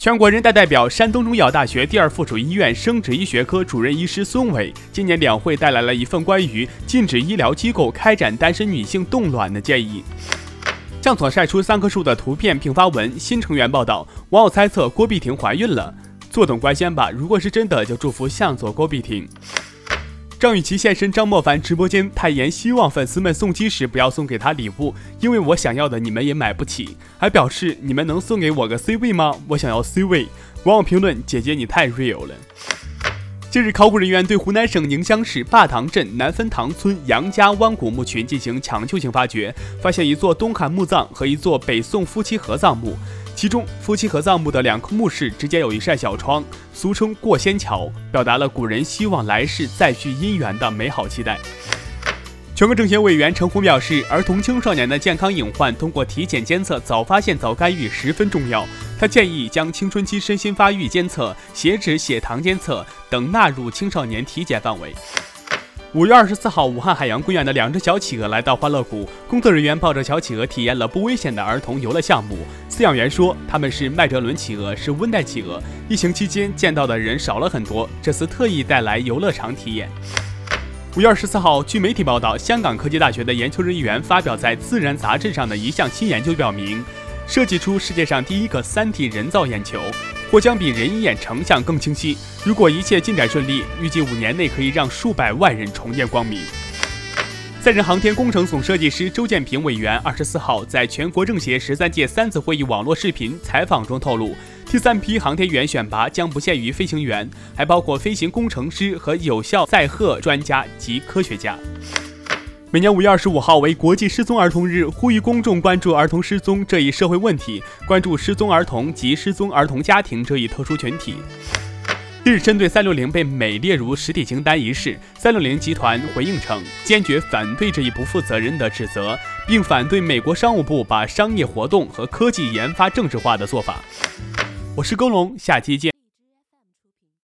全国人大代表、山东中医药大学第二附属医院生殖医学科主任医师孙伟今年两会带来了一份关于禁止医疗机构开展单身女性冻卵的建议。向佐晒出三棵树的图片并发文，新成员报道，网友猜测郭碧婷怀孕了，坐等官宣吧。如果是真的，就祝福向佐、郭碧婷。张雨绮现身张莫凡直播间，坦言希望粉丝们送机时不要送给他礼物，因为我想要的你们也买不起。还表示你们能送给我个 C 位吗？我想要 C 位。网友评论：姐姐你太 real 了。近日，考古人员对湖南省宁乡市坝塘镇南分塘村杨家湾古墓群进行抢救性发掘，发现一座东汉墓葬和一座北宋夫妻合葬墓。其中，夫妻合葬墓的两棵墓室之间有一扇小窗，俗称过仙桥，表达了古人希望来世再续姻缘的美好期待。全国政协委员陈红表示，儿童青少年的健康隐患通过体检监测早发现早干预十分重要。他建议将青春期身心发育监测、血脂、血糖监测等纳入青少年体检范围。五月二十四号，武汉海洋公园的两只小企鹅来到欢乐谷，工作人员抱着小企鹅体验了不危险的儿童游乐项目。饲养员说，他们是麦哲伦企鹅，是温带企鹅。疫情期间见到的人少了很多，这次特意带来游乐场体验。五月二十四号，据媒体报道，香港科技大学的研究人员发表在《自然》杂志上的一项新研究表明，设计出世界上第一个三 D 人造眼球。或将比人眼成像更清晰。如果一切进展顺利，预计五年内可以让数百万人重见光明。载人航天工程总设计师周建平委员二十四号在全国政协十三届三次会议网络视频采访中透露，第三批航天员选拔将不限于飞行员，还包括飞行工程师和有效载荷专家及科学家。每年五月二十五号为国际失踪儿童日，呼吁公众关注儿童失踪这一社会问题，关注失踪儿童及失踪儿童家庭这一特殊群体。日，针对三六零被美列入实体清单一事，三六零集团回应称，坚决反对这一不负责任的指责，并反对美国商务部把商业活动和科技研发政治化的做法。我是耕龙，下期见。